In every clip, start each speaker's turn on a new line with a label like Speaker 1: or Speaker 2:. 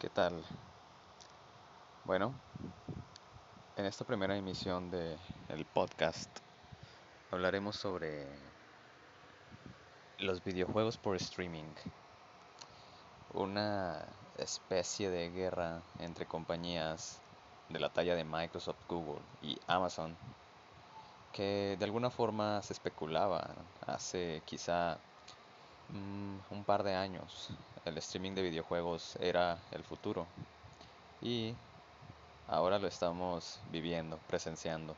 Speaker 1: ¿qué tal? Bueno, en esta primera emisión de el podcast hablaremos sobre los videojuegos por streaming, una especie de guerra entre compañías de la talla de Microsoft, Google y Amazon que de alguna forma se especulaba hace quizá un par de años el streaming de videojuegos era el futuro y ahora lo estamos viviendo, presenciando.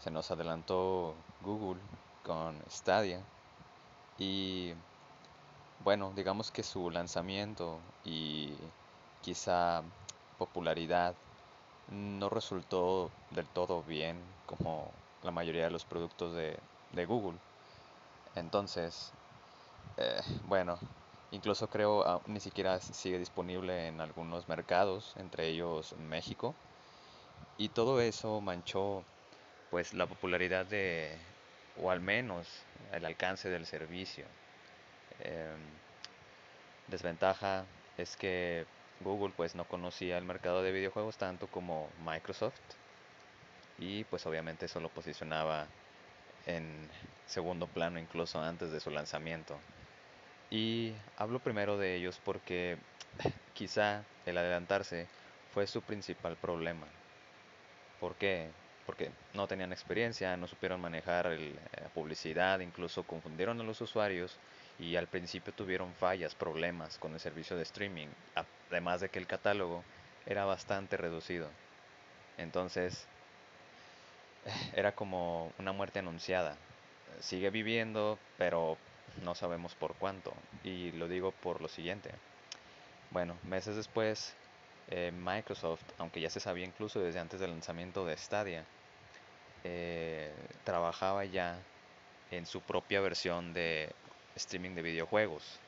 Speaker 1: Se nos adelantó Google con Stadia y bueno, digamos que su lanzamiento y quizá popularidad no resultó del todo bien como la mayoría de los productos de, Google. Entonces, eh, bueno, incluso creo ah, ni siquiera sigue disponible en algunos mercados, entre ellos México. Y todo eso manchó pues la popularidad de, o al menos el alcance del servicio. Em, desventaja es que Google pues no conocía el mercado de videojuegos tanto como Microsoft y pues obviamente eso lo posicionaba en segundo plano incluso antes de su lanzamiento. Y hablo primero de ellos porque quizá el adelantarse fue su principal problema. ¿Por qué? Porque no tenían experiencia, no supieron manejar la eh, publicidad, incluso confundieron a los usuarios y al principio tuvieron fallas, problemas con el servicio de streaming, además de que el catálogo era bastante reducido. Entonces, era como una muerte anunciada. Sigue viviendo, pero no sabemos por cuánto. Y lo digo por lo siguiente. Bueno, meses después, eh, Microsoft, aunque ya se sabía incluso desde antes del lanzamiento de Stadia, eh, trabajaba ya en su propia versión de streaming de videojuegos,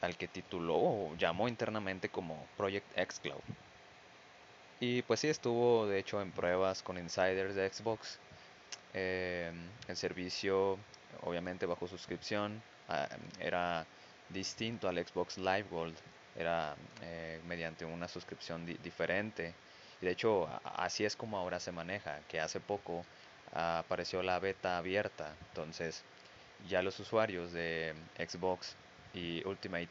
Speaker 1: al que tituló o llamó internamente como Project X Cloud. Y pues sí, estuvo de hecho en pruebas con insiders de Xbox. Eh, el servicio, obviamente bajo suscripción, ah, era distinto al Xbox Live Gold. Era eh, mediante una suscripción diferente. Y de hecho, así es como ahora se maneja, que hace poco apareció la beta abierta. Entonces, ya los usuarios de Xbox y Ultimate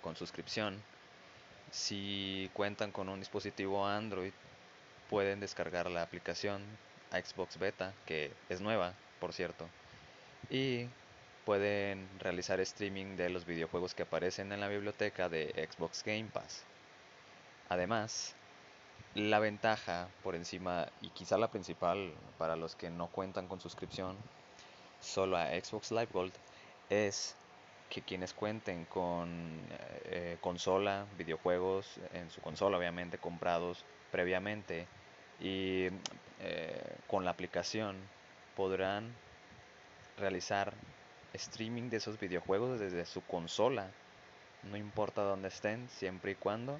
Speaker 1: con suscripción si cuentan con un dispositivo Android, pueden descargar la aplicación Xbox Beta, que es nueva, por cierto, y pueden realizar streaming de los videojuegos que aparecen en la biblioteca de Xbox Game Pass. Además, la ventaja por encima, y quizá la principal para los que no cuentan con suscripción solo a Xbox Live Gold, es que quienes cuenten con eh, consola, videojuegos en su consola obviamente comprados previamente y eh, con la aplicación podrán realizar streaming de esos videojuegos desde su consola, no importa dónde estén, siempre y cuando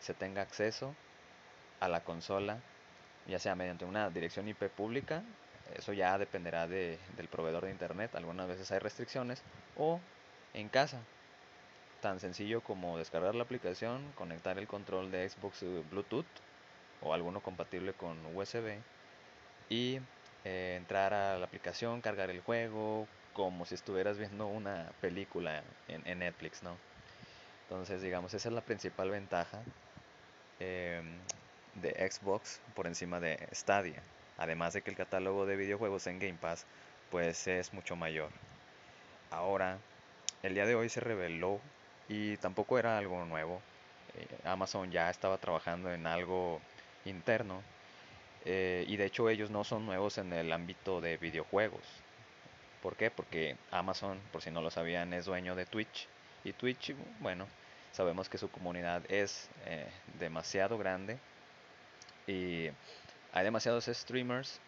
Speaker 1: se tenga acceso a la consola, ya sea mediante una dirección IP pública, eso ya dependerá de, del proveedor de internet, algunas veces hay restricciones, o en casa. Tan sencillo como descargar la aplicación, conectar el control de Xbox Bluetooth o alguno compatible con USB y eh, entrar a la aplicación, cargar el juego, como si estuvieras viendo una película en, Netflix, ¿no? Entonces, digamos, esa es la principal ventaja em, de Xbox por encima de Stadia. Además de que el catálogo de videojuegos en Game Pass, pues es mucho mayor. Ahora, el día de hoy se reveló y tampoco era algo nuevo. Eh, Amazon ya estaba trabajando en algo interno eh, y de hecho ellos no son nuevos en el ámbito de videojuegos. ¿Por qué? Porque Amazon, por si no lo sabían, es dueño de Twitch y Twitch, bueno, sabemos que su comunidad es eh, demasiado grande y hay demasiados streamers.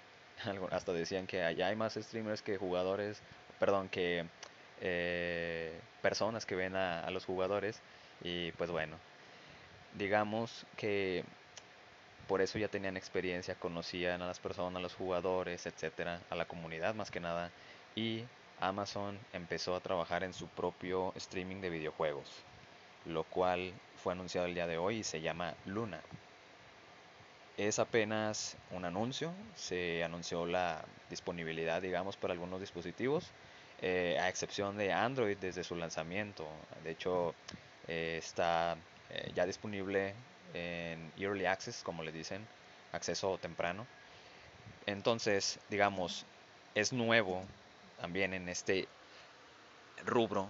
Speaker 1: Hasta decían que allá hay más streamers que jugadores, perdón, que eh, personas que ven a, los jugadores y pues bueno, digamos que por eso ya tenían experiencia, conocían a las personas, a los jugadores, etcétera, a la comunidad más que nada y Amazon empezó a trabajar en su propio streaming de videojuegos. lo cual fue anunciado el día de hoy y se llama Luna. Es apenas un anuncio, se anunció la disponibilidad, digamos, para algunos dispositivos, eh, a excepción de Android desde su lanzamiento. De hecho, eh, está eh, ya disponible en Early Access, como le dicen, acceso temprano. Entonces, digamos, es nuevo también en este rubro,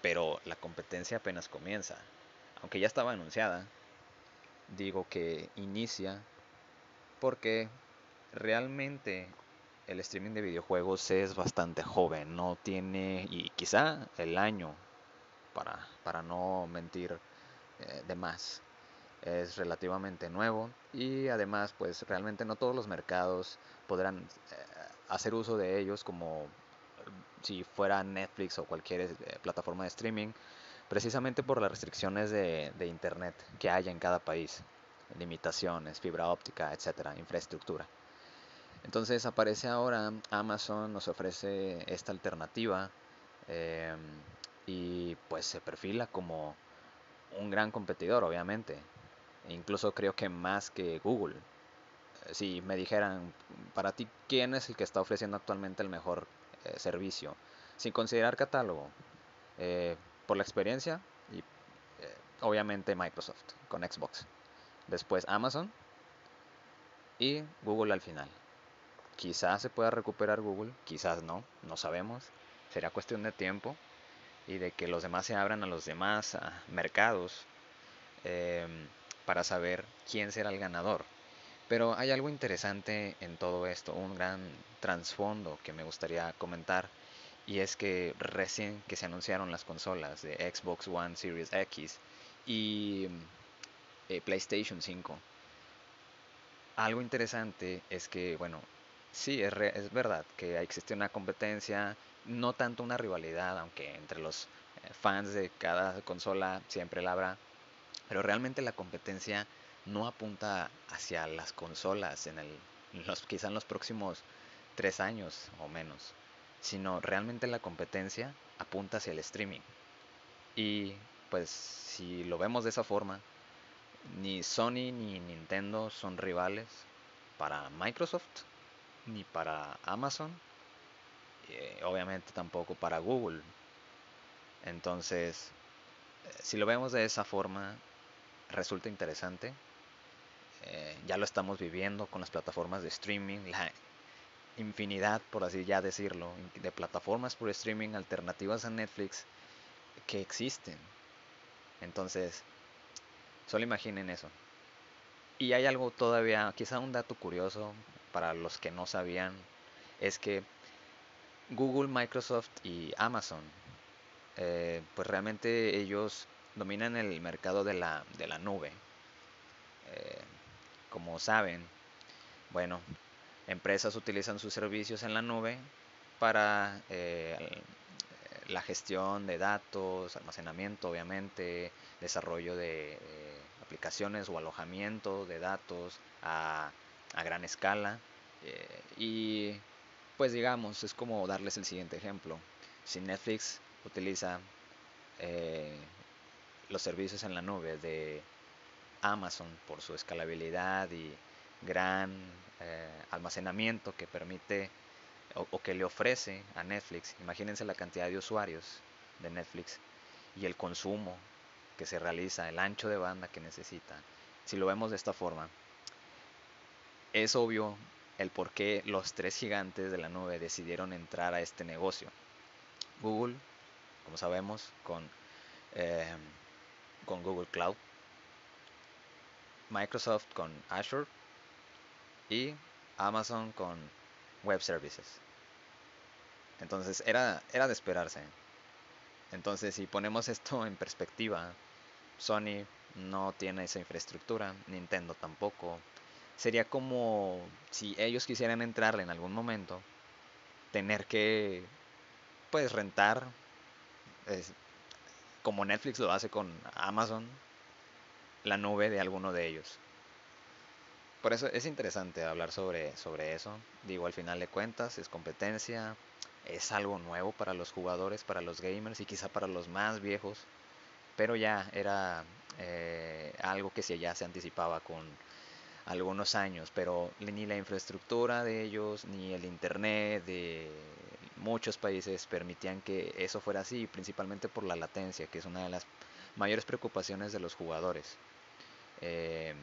Speaker 1: pero la competencia apenas comienza. Aunque ya estaba anunciada, digo que inicia porque realmente el streaming de videojuegos es bastante joven, no tiene, y quizá el año, para, para no mentir eh, de más, es relativamente nuevo y además pues realmente no todos los mercados podrán eh, hacer uso de ellos como si fuera Netflix o cualquier eh, plataforma de streaming, precisamente por las restricciones de, de internet que hay en cada país limitaciones, fibra óptica, etcétera, infraestructura. Entonces aparece ahora Amazon, nos ofrece esta alternativa em, y pues se perfila como un gran competidor, obviamente. Incluso creo que más que Google. Si me dijeran, para ti, ¿quién es el que está ofreciendo actualmente el mejor eh, servicio? Sin considerar catálogo, eh, por la experiencia y eh, obviamente Microsoft con Xbox después Amazon y Google al final. Quizás se pueda recuperar Google, quizás no, no sabemos. Será cuestión de tiempo y de que los demás se abran a los demás mercados em, para saber quién será el ganador. Pero hay algo interesante en todo esto, un gran trasfondo que me gustaría comentar. Y es que recién que se anunciaron las consolas de Xbox One Series X y eh, PlayStation 5. Algo interesante es que, bueno, sí, es, es verdad que existe una competencia, no tanto una rivalidad, aunque entre los eh, fans de cada consola siempre la habrá, pero realmente la competencia no apunta hacia las consolas en el, los, quizá en los próximos tres años o menos, sino realmente la competencia apunta hacia el streaming. Y pues si lo vemos de esa forma, ni Sony ni Nintendo son rivales para Microsoft ni para Amazon eh, obviamente tampoco para Google entonces eh, si lo vemos de esa forma resulta interesante eh, ya lo estamos viviendo con las plataformas de streaming la infinidad por así ya decirlo de plataformas por streaming alternativas a Netflix que existen entonces Solo imaginen eso. Y hay algo todavía, quizá un dato curioso para los que no sabían, es que Google, Microsoft y Amazon, eh, pues realmente ellos dominan el mercado de la, de la nube. Eh, como saben, bueno, empresas utilizan sus servicios en la nube para eh, la gestión de datos, almacenamiento, obviamente, desarrollo de aplicaciones o alojamiento de datos a, gran escala. Eh, y pues digamos, es como darles el siguiente ejemplo. Si Netflix utiliza eh, los servicios en la nube de Amazon por su escalabilidad y gran eh, almacenamiento que permite o, que le ofrece a Netflix. Imagínense la cantidad de usuarios de Netflix y el consumo que se realiza, el ancho de banda que necesita. Si lo vemos de esta forma, es obvio el por qué los tres gigantes de la nube decidieron entrar a este negocio. Google, como sabemos, con, eh, con Google Cloud. Microsoft con Azure. Y Amazon con Web Services. Entonces era, era de esperarse. Entonces si ponemos esto en perspectiva, Sony no tiene esa infraestructura, Nintendo tampoco. Sería como si ellos quisieran entrar en algún momento, tener que pues rentar, como Netflix lo hace con Amazon, la nube de alguno de ellos. Por eso es interesante hablar sobre, sobre eso. Digo, al final de cuentas es competencia, es algo nuevo para los jugadores, para los gamers y quizá para los más viejos. pero ya era eh, algo que ya se anticipaba con algunos años, pero ni la infraestructura de ellos, ni el internet de muchos países permitían que eso fuera así, principalmente por la latencia, que es una de las mayores preocupaciones de los jugadores. Eh,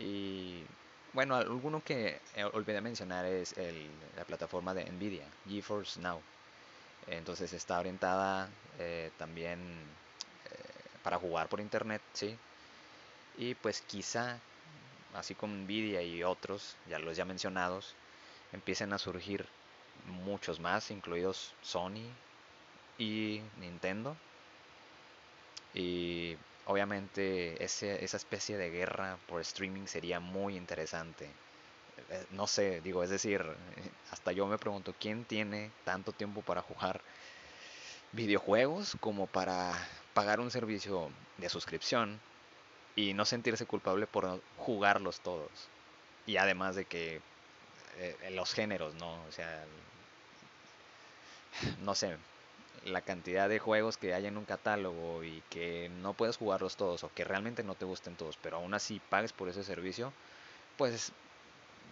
Speaker 1: y bueno, alguno que eh, olvidé mencionar es la plataforma de Nvidia, GeForce Now. Entonces está orientada eh, también para jugar por internet, ¿sí? Y pues quizá, así como Nvidia y otros, ya los ya mencionados, empiecen a surgir muchos más, incluidos Sony y Nintendo. Y obviamente ese, esa especie de guerra por streaming sería muy interesante. Eh, no sé, digo, es decir, hasta yo me pregunto, ¿quién tiene tanto tiempo para jugar videojuegos como para pagar un servicio de suscripción y no sentirse culpable por jugarlos todos? Y además de que eh, los géneros, ¿no? O sea, no sé, la cantidad de juegos que hay en un catálogo y que no puedes jugarlos todos o que realmente no te gusten todos, pero aún así pagues por ese servicio, pues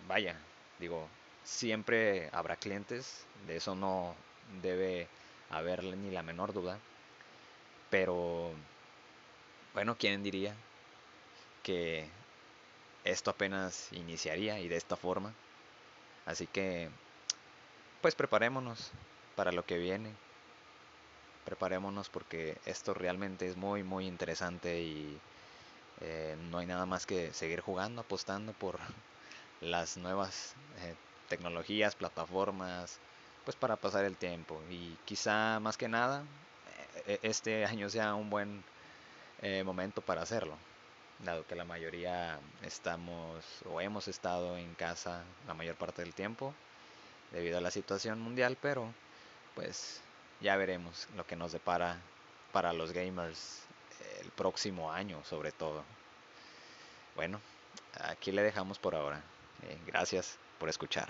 Speaker 1: vaya, digo, siempre habrá clientes, de eso no debe haber ni la menor duda, pero bueno, ¿quién diría que esto apenas iniciaría y de esta forma? Así que, pues preparémonos para lo que viene. Preparémonos porque esto realmente es muy, muy interesante y eh, no hay nada más que seguir jugando, apostando por las nuevas eh, tecnologías, plataformas, pues para pasar el tiempo. Y quizá más que nada, eh, este año sea un buen momento para hacerlo, dado que la mayoría estamos o hemos estado en casa la mayor parte del tiempo debido a la situación mundial, pero pues ya veremos lo que nos depara para los gamers el próximo año sobre todo. Bueno, aquí le dejamos por ahora. Eh, gracias por escuchar.